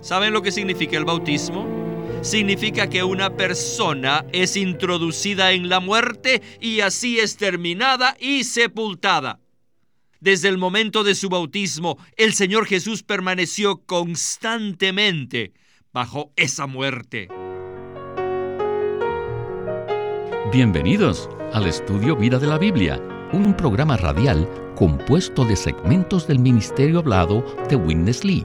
¿Saben lo que significa el bautismo? Significa que una persona es introducida en la muerte y así es terminada y sepultada. Desde el momento de su bautismo, el Señor Jesús permaneció constantemente bajo esa muerte. Bienvenidos al estudio Vida de la Biblia, un programa radial compuesto de segmentos del ministerio hablado de Witness Lee,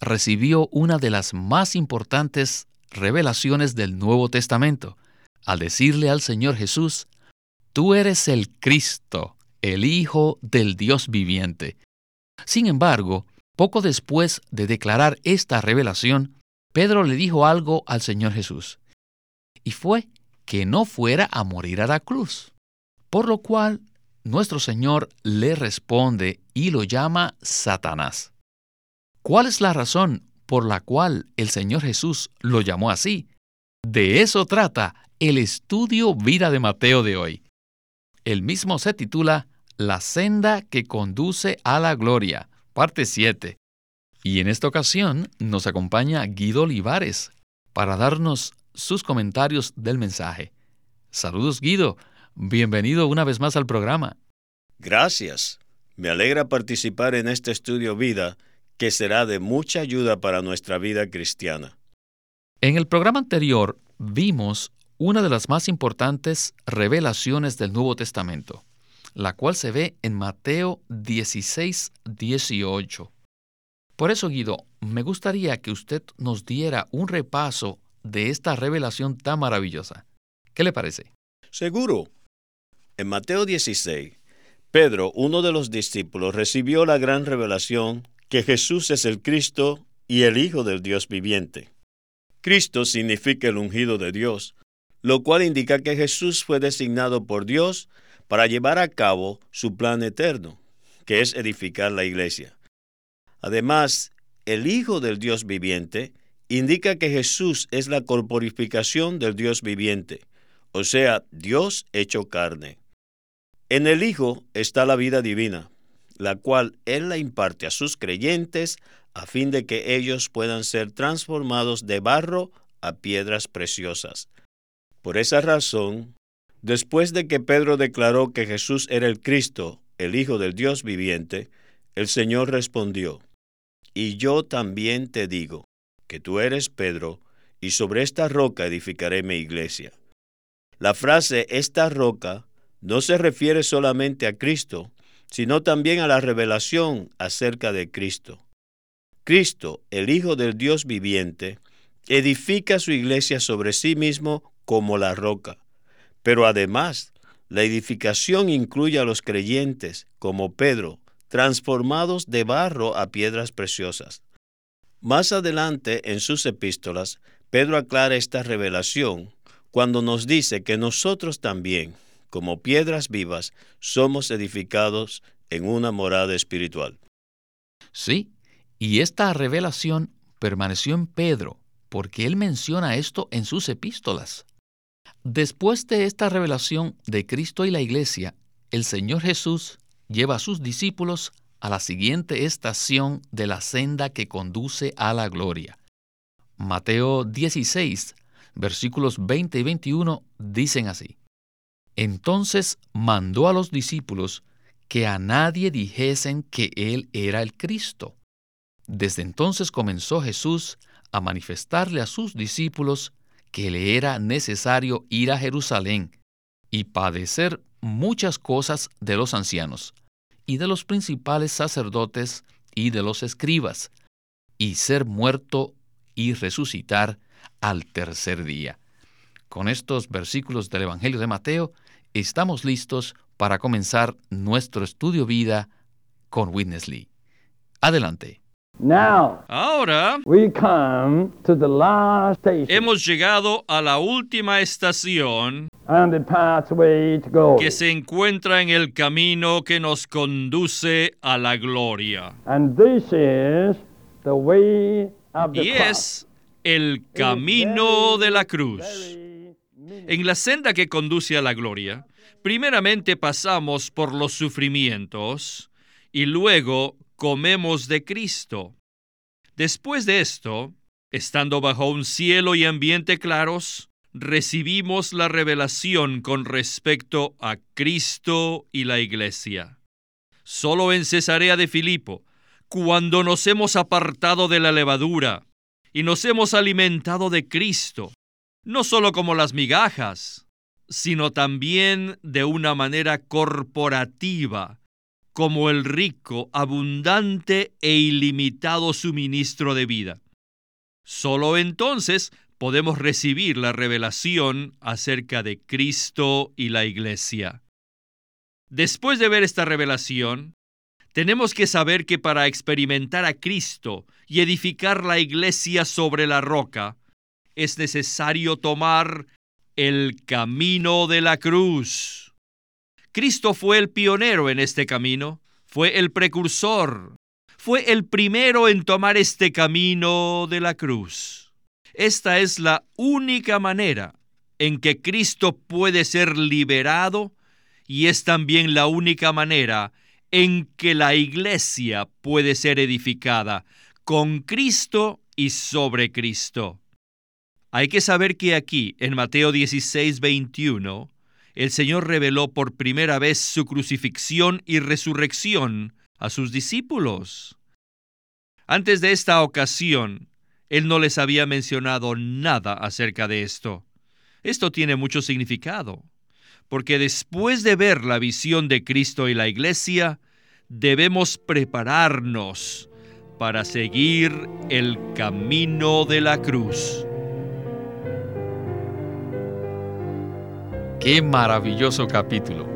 recibió una de las más importantes revelaciones del Nuevo Testamento, al decirle al Señor Jesús, Tú eres el Cristo, el Hijo del Dios viviente. Sin embargo, poco después de declarar esta revelación, Pedro le dijo algo al Señor Jesús, y fue que no fuera a morir a la cruz, por lo cual nuestro Señor le responde y lo llama Satanás. ¿Cuál es la razón por la cual el Señor Jesús lo llamó así? De eso trata el estudio Vida de Mateo de hoy. El mismo se titula La senda que conduce a la gloria, parte 7. Y en esta ocasión nos acompaña Guido Olivares para darnos sus comentarios del mensaje. Saludos Guido, bienvenido una vez más al programa. Gracias. Me alegra participar en este estudio vida que será de mucha ayuda para nuestra vida cristiana. En el programa anterior vimos una de las más importantes revelaciones del Nuevo Testamento, la cual se ve en Mateo 16, 18. Por eso, Guido, me gustaría que usted nos diera un repaso de esta revelación tan maravillosa. ¿Qué le parece? Seguro. En Mateo 16, Pedro, uno de los discípulos, recibió la gran revelación que Jesús es el Cristo y el Hijo del Dios viviente. Cristo significa el ungido de Dios, lo cual indica que Jesús fue designado por Dios para llevar a cabo su plan eterno, que es edificar la iglesia. Además, el Hijo del Dios viviente indica que Jesús es la corporificación del Dios viviente, o sea, Dios hecho carne. En el Hijo está la vida divina, la cual Él la imparte a sus creyentes a fin de que ellos puedan ser transformados de barro a piedras preciosas. Por esa razón, después de que Pedro declaró que Jesús era el Cristo, el Hijo del Dios viviente, el Señor respondió, Y yo también te digo, que tú eres Pedro, y sobre esta roca edificaré mi iglesia. La frase esta roca no se refiere solamente a Cristo, sino también a la revelación acerca de Cristo. Cristo, el Hijo del Dios viviente, edifica su iglesia sobre sí mismo como la roca. Pero además, la edificación incluye a los creyentes, como Pedro, transformados de barro a piedras preciosas. Más adelante en sus epístolas, Pedro aclara esta revelación cuando nos dice que nosotros también, como piedras vivas, somos edificados en una morada espiritual. Sí, y esta revelación permaneció en Pedro, porque él menciona esto en sus epístolas. Después de esta revelación de Cristo y la Iglesia, el Señor Jesús lleva a sus discípulos a la siguiente estación de la senda que conduce a la gloria. Mateo 16, versículos 20 y 21 dicen así. Entonces mandó a los discípulos que a nadie dijesen que Él era el Cristo. Desde entonces comenzó Jesús a manifestarle a sus discípulos que le era necesario ir a Jerusalén y padecer muchas cosas de los ancianos, y de los principales sacerdotes y de los escribas, y ser muerto y resucitar al tercer día. Con estos versículos del Evangelio de Mateo, estamos listos para comenzar nuestro estudio vida con Witness Lee. Adelante. Now Ahora we come to the last station hemos llegado a la última estación on the pathway to glory. que se encuentra en el camino que nos conduce a la gloria. And this is the way of the Y cross. es el camino de la cruz. En la senda que conduce a la gloria, primeramente pasamos por los sufrimientos y luego comemos de Cristo. Después de esto, estando bajo un cielo y ambiente claros, recibimos la revelación con respecto a Cristo y la iglesia. Solo en Cesarea de Filipo, cuando nos hemos apartado de la levadura y nos hemos alimentado de Cristo, no solo como las migajas, sino también de una manera corporativa, como el rico, abundante e ilimitado suministro de vida. Solo entonces podemos recibir la revelación acerca de Cristo y la Iglesia. Después de ver esta revelación, tenemos que saber que para experimentar a Cristo y edificar la Iglesia sobre la roca, es necesario tomar el camino de la cruz. Cristo fue el pionero en este camino, fue el precursor, fue el primero en tomar este camino de la cruz. Esta es la única manera en que Cristo puede ser liberado y es también la única manera en que la iglesia puede ser edificada con Cristo y sobre Cristo. Hay que saber que aquí, en Mateo 16, 21, el Señor reveló por primera vez su crucifixión y resurrección a sus discípulos. Antes de esta ocasión, Él no les había mencionado nada acerca de esto. Esto tiene mucho significado, porque después de ver la visión de Cristo y la Iglesia, debemos prepararnos para seguir el camino de la cruz. Qué maravilloso capítulo.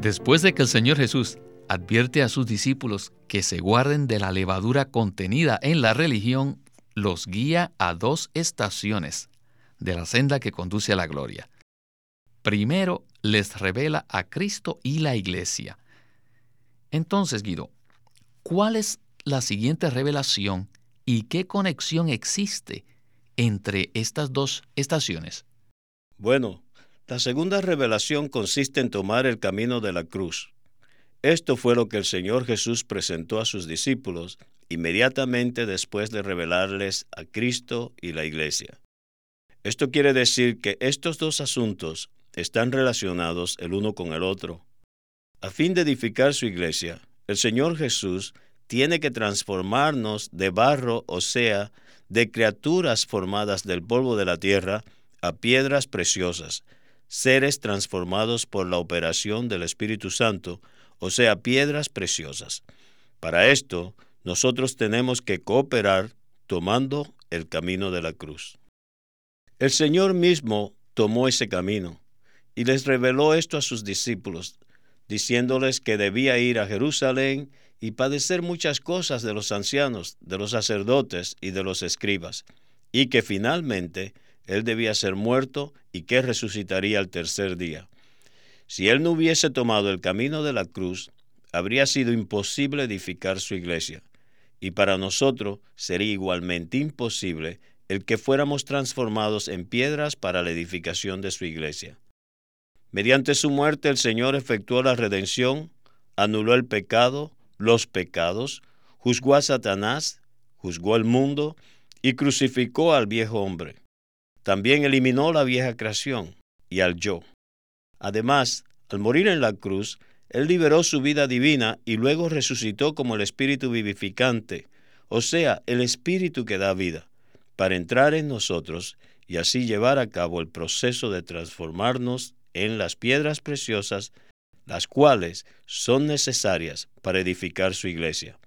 Después de que el Señor Jesús advierte a sus discípulos que se guarden de la levadura contenida en la religión, los guía a dos estaciones de la senda que conduce a la gloria. Primero les revela a Cristo y la iglesia. Entonces, Guido, ¿cuál es la siguiente revelación y qué conexión existe entre estas dos estaciones? Bueno, la segunda revelación consiste en tomar el camino de la cruz. Esto fue lo que el Señor Jesús presentó a sus discípulos inmediatamente después de revelarles a Cristo y la Iglesia. Esto quiere decir que estos dos asuntos están relacionados el uno con el otro. A fin de edificar su iglesia, el Señor Jesús tiene que transformarnos de barro, o sea, de criaturas formadas del polvo de la tierra, a piedras preciosas, seres transformados por la operación del Espíritu Santo, o sea, piedras preciosas. Para esto, nosotros tenemos que cooperar tomando el camino de la cruz. El Señor mismo tomó ese camino y les reveló esto a sus discípulos, diciéndoles que debía ir a Jerusalén y padecer muchas cosas de los ancianos, de los sacerdotes y de los escribas, y que finalmente él debía ser muerto y que resucitaría al tercer día. Si él no hubiese tomado el camino de la cruz, habría sido imposible edificar su iglesia, y para nosotros sería igualmente imposible el que fuéramos transformados en piedras para la edificación de su iglesia. Mediante su muerte el Señor efectuó la redención, anuló el pecado, los pecados, juzgó a Satanás, juzgó al mundo y crucificó al viejo hombre. También eliminó la vieja creación y al yo. Además, al morir en la cruz, Él liberó su vida divina y luego resucitó como el Espíritu vivificante, o sea, el Espíritu que da vida, para entrar en nosotros y así llevar a cabo el proceso de transformarnos en las piedras preciosas, las cuales son necesarias para edificar su iglesia.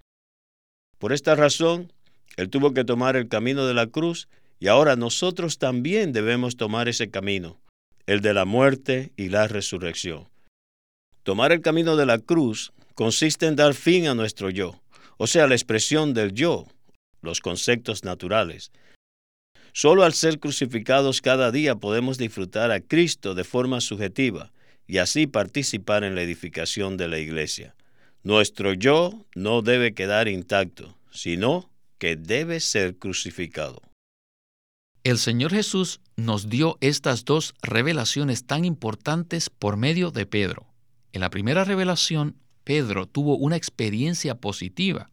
Por esta razón, Él tuvo que tomar el camino de la cruz y ahora nosotros también debemos tomar ese camino, el de la muerte y la resurrección. Tomar el camino de la cruz consiste en dar fin a nuestro yo, o sea, la expresión del yo, los conceptos naturales. Solo al ser crucificados cada día podemos disfrutar a Cristo de forma subjetiva y así participar en la edificación de la iglesia. Nuestro yo no debe quedar intacto, sino que debe ser crucificado. El Señor Jesús nos dio estas dos revelaciones tan importantes por medio de Pedro. En la primera revelación, Pedro tuvo una experiencia positiva.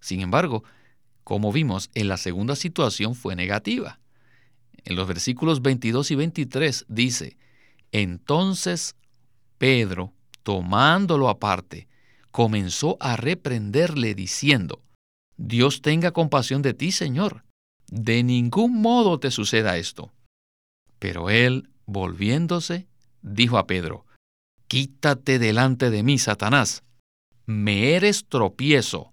Sin embargo, como vimos, en la segunda situación fue negativa. En los versículos 22 y 23 dice, entonces Pedro, tomándolo aparte, comenzó a reprenderle diciendo, Dios tenga compasión de ti, Señor. De ningún modo te suceda esto. Pero él, volviéndose, dijo a Pedro, Quítate delante de mí, Satanás. Me eres tropiezo,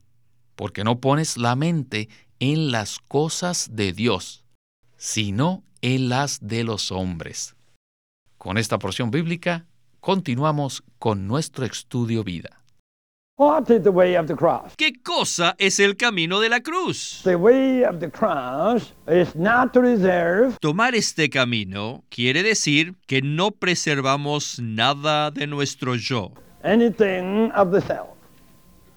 porque no pones la mente en las cosas de Dios, sino en las de los hombres. Con esta porción bíblica continuamos con nuestro estudio vida. What is the way of the cross? ¿Qué cosa es el camino de la cruz? The way of the cross is not to reserve Tomar este camino quiere decir que no preservamos nada de nuestro yo. anything of the self,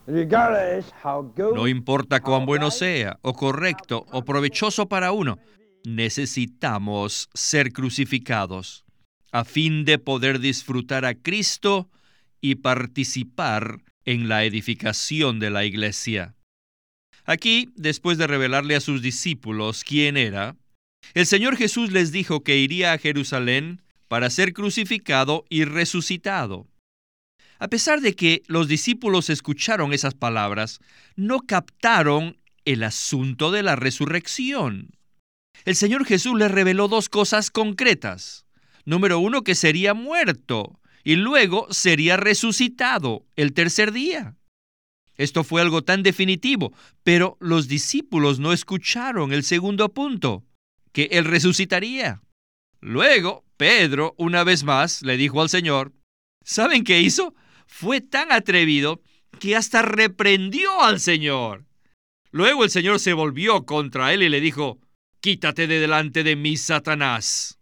regardless how good. No importa cuán bueno sea, o correcto, o provechoso para uno, necesitamos ser crucificados a fin de poder disfrutar a Cristo y participar en la edificación de la iglesia. Aquí, después de revelarle a sus discípulos quién era, el Señor Jesús les dijo que iría a Jerusalén para ser crucificado y resucitado. A pesar de que los discípulos escucharon esas palabras, no captaron el asunto de la resurrección. El Señor Jesús les reveló dos cosas concretas. Número uno, que sería muerto y luego sería resucitado el tercer día. Esto fue algo tan definitivo, pero los discípulos no escucharon el segundo punto, que Él resucitaría. Luego, Pedro, una vez más, le dijo al Señor, ¿saben qué hizo? Fue tan atrevido que hasta reprendió al Señor. Luego el Señor se volvió contra él y le dijo, Quítate de delante de mí, Satanás.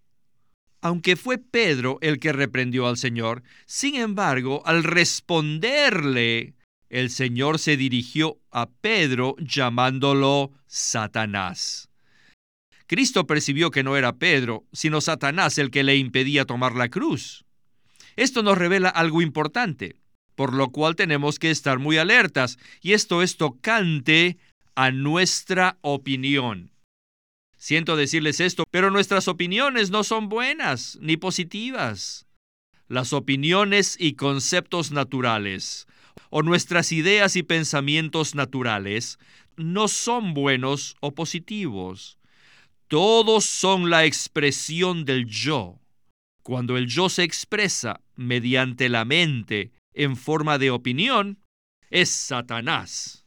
Aunque fue Pedro el que reprendió al Señor, sin embargo, al responderle, el Señor se dirigió a Pedro llamándolo Satanás. Cristo percibió que no era Pedro, sino Satanás el que le impedía tomar la cruz. Esto nos revela algo importante, por lo cual tenemos que estar muy alertas, y esto es tocante a nuestra opinión. Siento decirles esto, pero nuestras opiniones no son buenas ni positivas. Las opiniones y conceptos naturales, o nuestras ideas y pensamientos naturales, no son buenos o positivos. Todos son la expresión del yo. Cuando el yo se expresa mediante la mente en forma de opinión, es Satanás.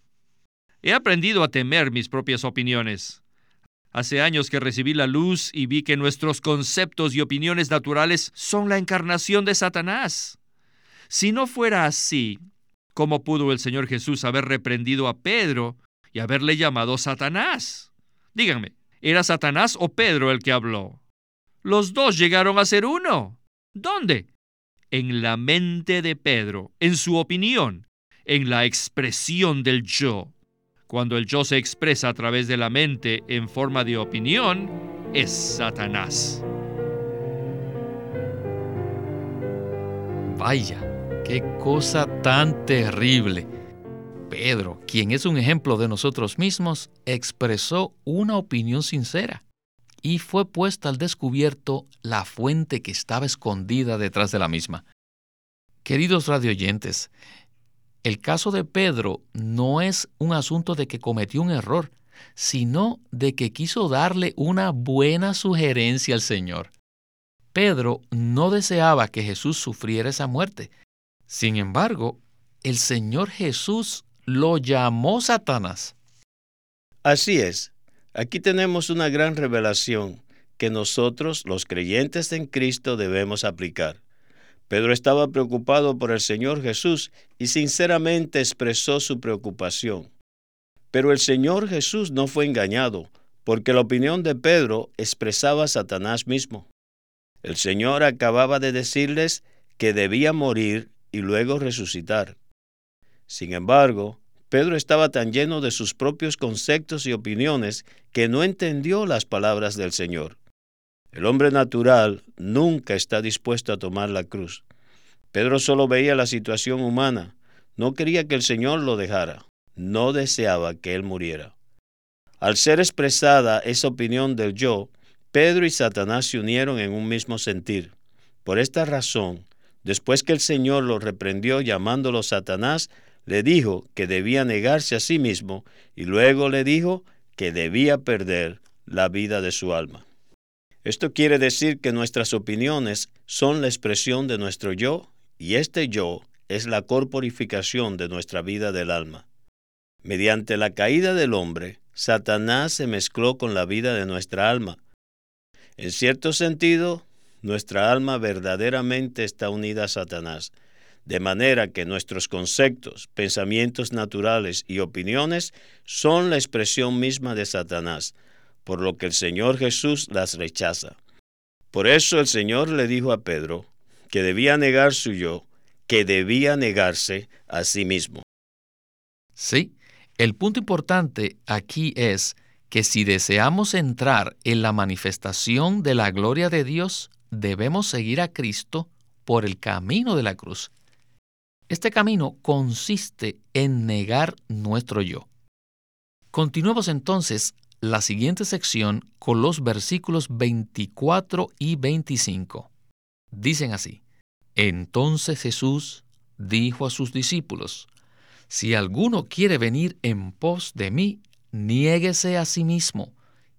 He aprendido a temer mis propias opiniones. Hace años que recibí la luz y vi que nuestros conceptos y opiniones naturales son la encarnación de Satanás. Si no fuera así, ¿cómo pudo el Señor Jesús haber reprendido a Pedro y haberle llamado Satanás? Díganme, ¿era Satanás o Pedro el que habló? Los dos llegaron a ser uno. ¿Dónde? En la mente de Pedro, en su opinión, en la expresión del yo. Cuando el yo se expresa a través de la mente en forma de opinión, es Satanás. Vaya, qué cosa tan terrible. Pedro, quien es un ejemplo de nosotros mismos, expresó una opinión sincera y fue puesta al descubierto la fuente que estaba escondida detrás de la misma. Queridos radioyentes, el caso de Pedro no es un asunto de que cometió un error, sino de que quiso darle una buena sugerencia al Señor. Pedro no deseaba que Jesús sufriera esa muerte. Sin embargo, el Señor Jesús lo llamó Satanás. Así es. Aquí tenemos una gran revelación que nosotros, los creyentes en Cristo, debemos aplicar. Pedro estaba preocupado por el Señor Jesús y sinceramente expresó su preocupación. Pero el Señor Jesús no fue engañado, porque la opinión de Pedro expresaba a Satanás mismo. El Señor acababa de decirles que debía morir y luego resucitar. Sin embargo, Pedro estaba tan lleno de sus propios conceptos y opiniones que no entendió las palabras del Señor. El hombre natural nunca está dispuesto a tomar la cruz. Pedro solo veía la situación humana, no quería que el Señor lo dejara, no deseaba que él muriera. Al ser expresada esa opinión del yo, Pedro y Satanás se unieron en un mismo sentir. Por esta razón, después que el Señor lo reprendió llamándolo Satanás, le dijo que debía negarse a sí mismo y luego le dijo que debía perder la vida de su alma. Esto quiere decir que nuestras opiniones son la expresión de nuestro yo y este yo es la corporificación de nuestra vida del alma. Mediante la caída del hombre, Satanás se mezcló con la vida de nuestra alma. En cierto sentido, nuestra alma verdaderamente está unida a Satanás, de manera que nuestros conceptos, pensamientos naturales y opiniones son la expresión misma de Satanás, por lo que el Señor Jesús las rechaza. Por eso el Señor le dijo a Pedro que debía negar su yo, que debía negarse a sí mismo. Sí, el punto importante aquí es que si deseamos entrar en la manifestación de la gloria de Dios, debemos seguir a Cristo por el camino de la cruz. Este camino consiste en negar nuestro yo. Continuemos entonces la siguiente sección con los versículos 24 y 25. Dicen así, Entonces Jesús dijo a sus discípulos, si alguno quiere venir en pos de mí, niéguese a sí mismo,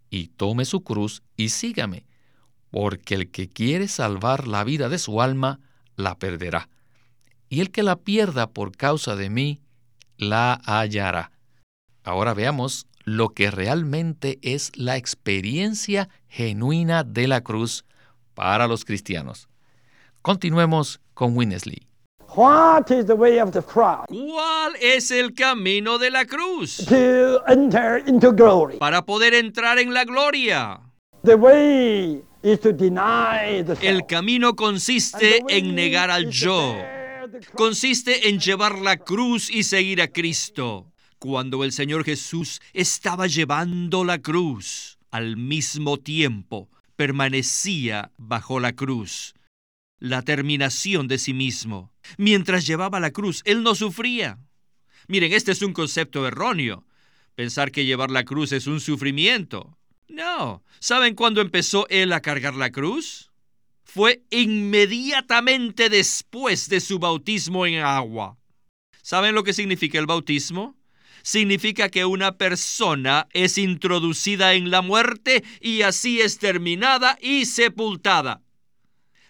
y tome su cruz y sígame, porque el que quiere salvar la vida de su alma, la perderá, y el que la pierda por causa de mí, la hallará. Ahora veamos lo que realmente es la experiencia genuina de la cruz para los cristianos. Continuemos con Winnesley. What is the way of the cross? ¿Cuál es el camino de la cruz? To enter into glory. Para poder entrar en la gloria. The way is to deny the self. El camino consiste way en negar al yo. bear the cross. Consiste en llevar la cruz y seguir a Cristo. Cuando el Señor Jesús estaba llevando la cruz, al mismo tiempo permanecía bajo la cruz, la terminación de sí mismo. Mientras llevaba la cruz, Él no sufría. Miren, este es un concepto erróneo. Pensar que llevar la cruz es un sufrimiento. No. ¿Saben cuándo empezó Él a cargar la cruz? Fue inmediatamente después de su bautismo en agua. ¿Saben lo que significa el bautismo? Significa que una persona es introducida en la muerte y así es terminada y sepultada.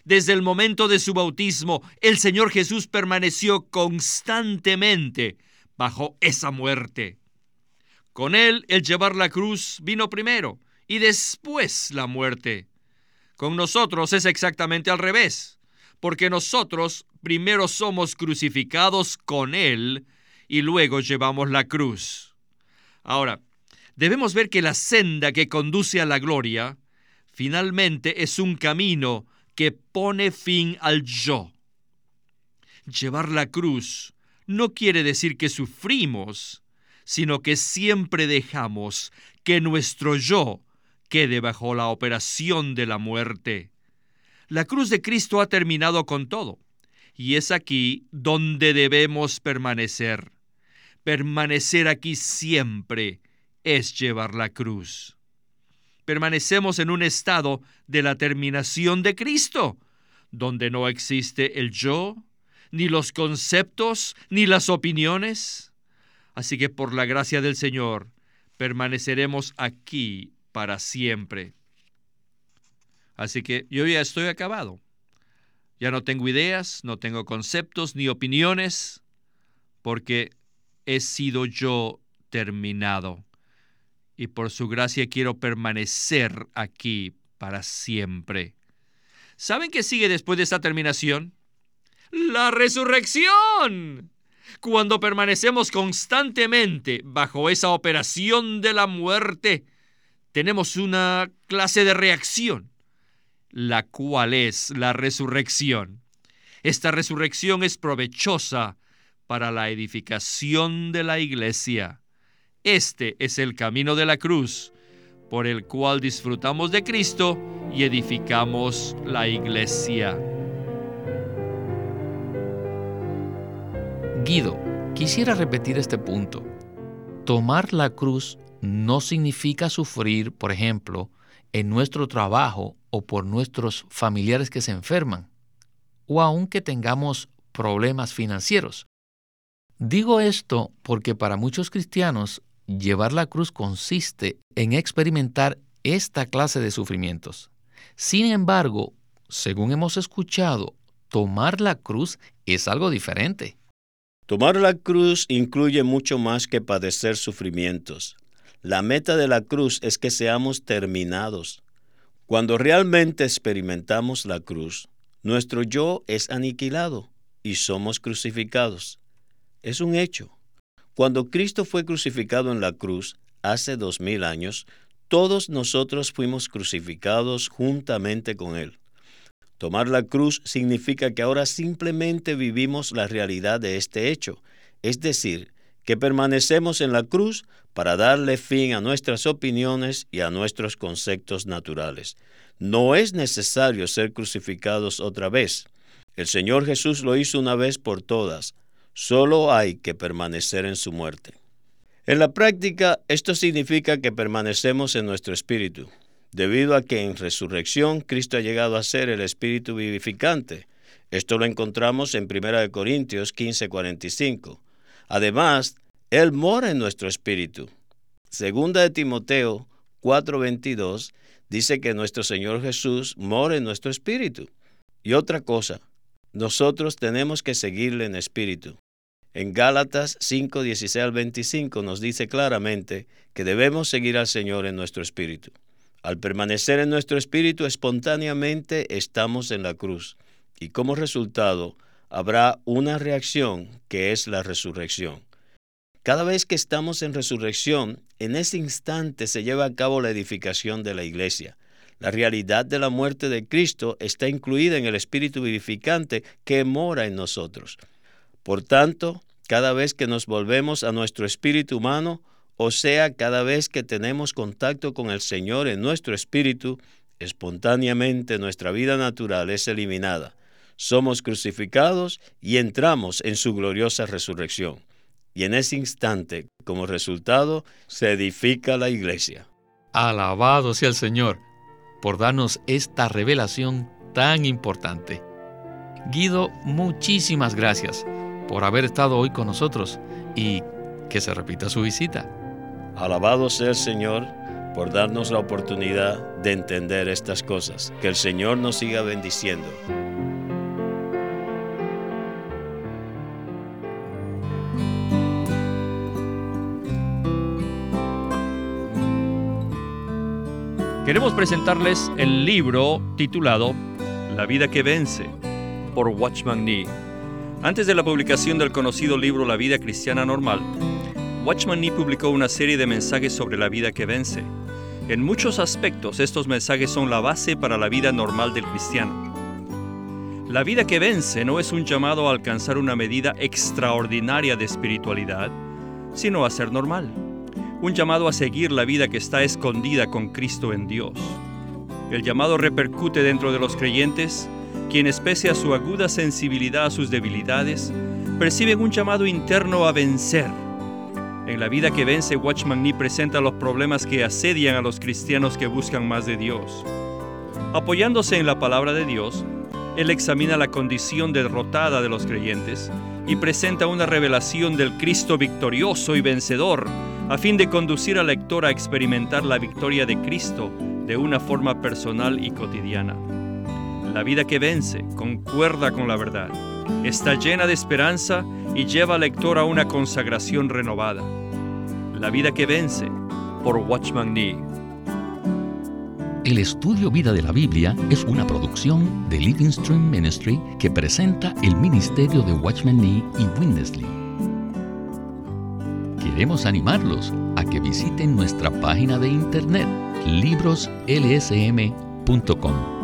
Desde el momento de su bautismo, el Señor Jesús permaneció constantemente bajo esa muerte. Con él, el llevar la cruz vino primero y después la muerte. Con nosotros es exactamente al revés, porque nosotros primero somos crucificados con él y luego llevamos la cruz. Ahora, debemos ver que la senda que conduce a la gloria finalmente es un camino que pone fin al yo. Llevar la cruz no quiere decir que sufrimos, sino que siempre dejamos que nuestro yo quede bajo la operación de la muerte. La cruz de Cristo ha terminado con todo, y es aquí donde debemos permanecer. Permanecer aquí siempre es llevar la cruz. Permanecemos en un estado de la terminación de Cristo, donde no existe el yo, ni los conceptos, ni las opiniones. Así que por la gracia del Señor, permaneceremos aquí para siempre. Así que yo ya estoy acabado. Ya no tengo ideas, no tengo conceptos ni opiniones, porque he sido yo terminado. Y por su gracia quiero permanecer aquí para siempre. ¿Saben qué sigue después de esta terminación? La resurrección. Cuando permanecemos constantemente bajo esa operación de la muerte, tenemos una clase de reacción, la cual es la resurrección. Esta resurrección es provechosa para la edificación de la iglesia. Este es el camino de la cruz, por el cual disfrutamos de Cristo y edificamos la iglesia. Guido, quisiera repetir este punto. Tomar la cruz no significa sufrir, por ejemplo, en nuestro trabajo o por nuestros familiares que se enferman, o aunque tengamos problemas financieros. Digo esto porque para muchos cristianos llevar la cruz consiste en experimentar esta clase de sufrimientos. Sin embargo, según hemos escuchado, tomar la cruz es algo diferente. Tomar la cruz incluye mucho más que padecer sufrimientos. La meta de la cruz es que seamos terminados. Cuando realmente experimentamos la cruz, nuestro yo es aniquilado y somos crucificados. Es un hecho. Cuando Cristo fue crucificado en la cruz hace dos mil años, todos nosotros fuimos crucificados juntamente con Él. Tomar la cruz significa que ahora simplemente vivimos la realidad de este hecho, es decir, que permanecemos en la cruz para darle fin a nuestras opiniones y a nuestros conceptos naturales. No es necesario ser crucificados otra vez. El Señor Jesús lo hizo una vez por todas. Solo hay que permanecer en su muerte. En la práctica, esto significa que permanecemos en nuestro espíritu, debido a que en resurrección Cristo ha llegado a ser el espíritu vivificante. Esto lo encontramos en 1 Corintios 15:45. Además, Él mora en nuestro espíritu. Segunda de Timoteo 4:22 dice que nuestro Señor Jesús mora en nuestro espíritu. Y otra cosa, nosotros tenemos que seguirle en espíritu. En Gálatas 5:16 al 25 nos dice claramente que debemos seguir al Señor en nuestro espíritu. Al permanecer en nuestro espíritu espontáneamente estamos en la cruz y como resultado habrá una reacción que es la resurrección. Cada vez que estamos en resurrección, en ese instante se lleva a cabo la edificación de la iglesia. La realidad de la muerte de Cristo está incluida en el Espíritu vivificante que mora en nosotros. Por tanto, cada vez que nos volvemos a nuestro espíritu humano, o sea, cada vez que tenemos contacto con el Señor en nuestro espíritu, espontáneamente nuestra vida natural es eliminada somos crucificados y entramos en su gloriosa resurrección. Y en ese instante, como resultado, se edifica la iglesia. Alabado sea el Señor por darnos esta revelación tan importante. Guido, muchísimas gracias por haber estado hoy con nosotros y que se repita su visita. Alabado sea el Señor por darnos la oportunidad de entender estas cosas. Que el Señor nos siga bendiciendo. Queremos presentarles el libro titulado La vida que vence por Watchman Nee. Antes de la publicación del conocido libro La vida cristiana normal, Watchman Nee publicó una serie de mensajes sobre la vida que vence. En muchos aspectos estos mensajes son la base para la vida normal del cristiano. La vida que vence no es un llamado a alcanzar una medida extraordinaria de espiritualidad, sino a ser normal un llamado a seguir la vida que está escondida con Cristo en Dios. El llamado repercute dentro de los creyentes, quienes pese a su aguda sensibilidad a sus debilidades, perciben un llamado interno a vencer. En la vida que vence, Watchman Nee presenta los problemas que asedian a los cristianos que buscan más de Dios. Apoyándose en la palabra de Dios, él examina la condición derrotada de los creyentes y presenta una revelación del Cristo victorioso y vencedor a fin de conducir al lector a experimentar la victoria de Cristo de una forma personal y cotidiana. La vida que vence concuerda con la verdad, está llena de esperanza y lleva al lector a una consagración renovada. La vida que vence por Watchman Nee. El estudio Vida de la Biblia es una producción de Living Stream Ministry que presenta el ministerio de Watchman Nee y Winnesley. Queremos animarlos a que visiten nuestra página de internet libroslsm.com.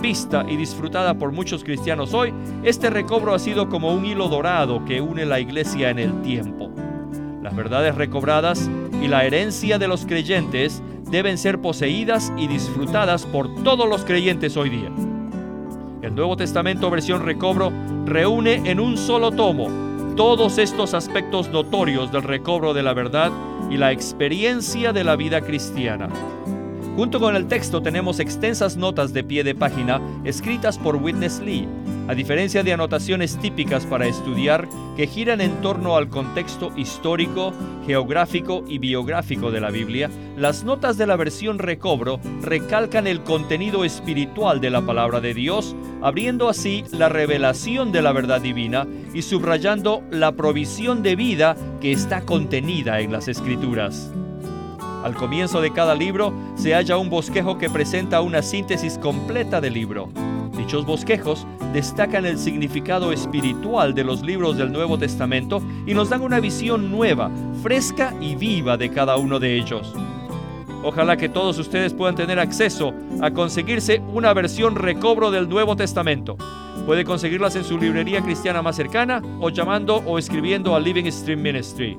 vista y disfrutada por muchos cristianos hoy, este recobro ha sido como un hilo dorado que une la iglesia en el tiempo. Las verdades recobradas y la herencia de los creyentes deben ser poseídas y disfrutadas por todos los creyentes hoy día. El Nuevo Testamento versión recobro reúne en un solo tomo todos estos aspectos notorios del recobro de la verdad y la experiencia de la vida cristiana. Junto con el texto tenemos extensas notas de pie de página escritas por Witness Lee, a diferencia de anotaciones típicas para estudiar que giran en torno al contexto histórico, geográfico y biográfico de la Biblia, las notas de la versión recobro recalcan el contenido espiritual de la palabra de Dios, abriendo así la revelación de la verdad divina y subrayando la provisión de vida que está contenida en las escrituras. Al comienzo de cada libro se halla un bosquejo que presenta una síntesis completa del libro. Dichos bosquejos destacan el significado espiritual de los libros del Nuevo Testamento y nos dan una visión nueva, fresca y viva de cada uno de ellos. Ojalá que todos ustedes puedan tener acceso a conseguirse una versión recobro del Nuevo Testamento. Puede conseguirlas en su librería cristiana más cercana o llamando o escribiendo a Living Stream Ministry.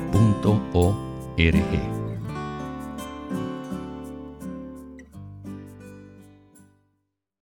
punto o r e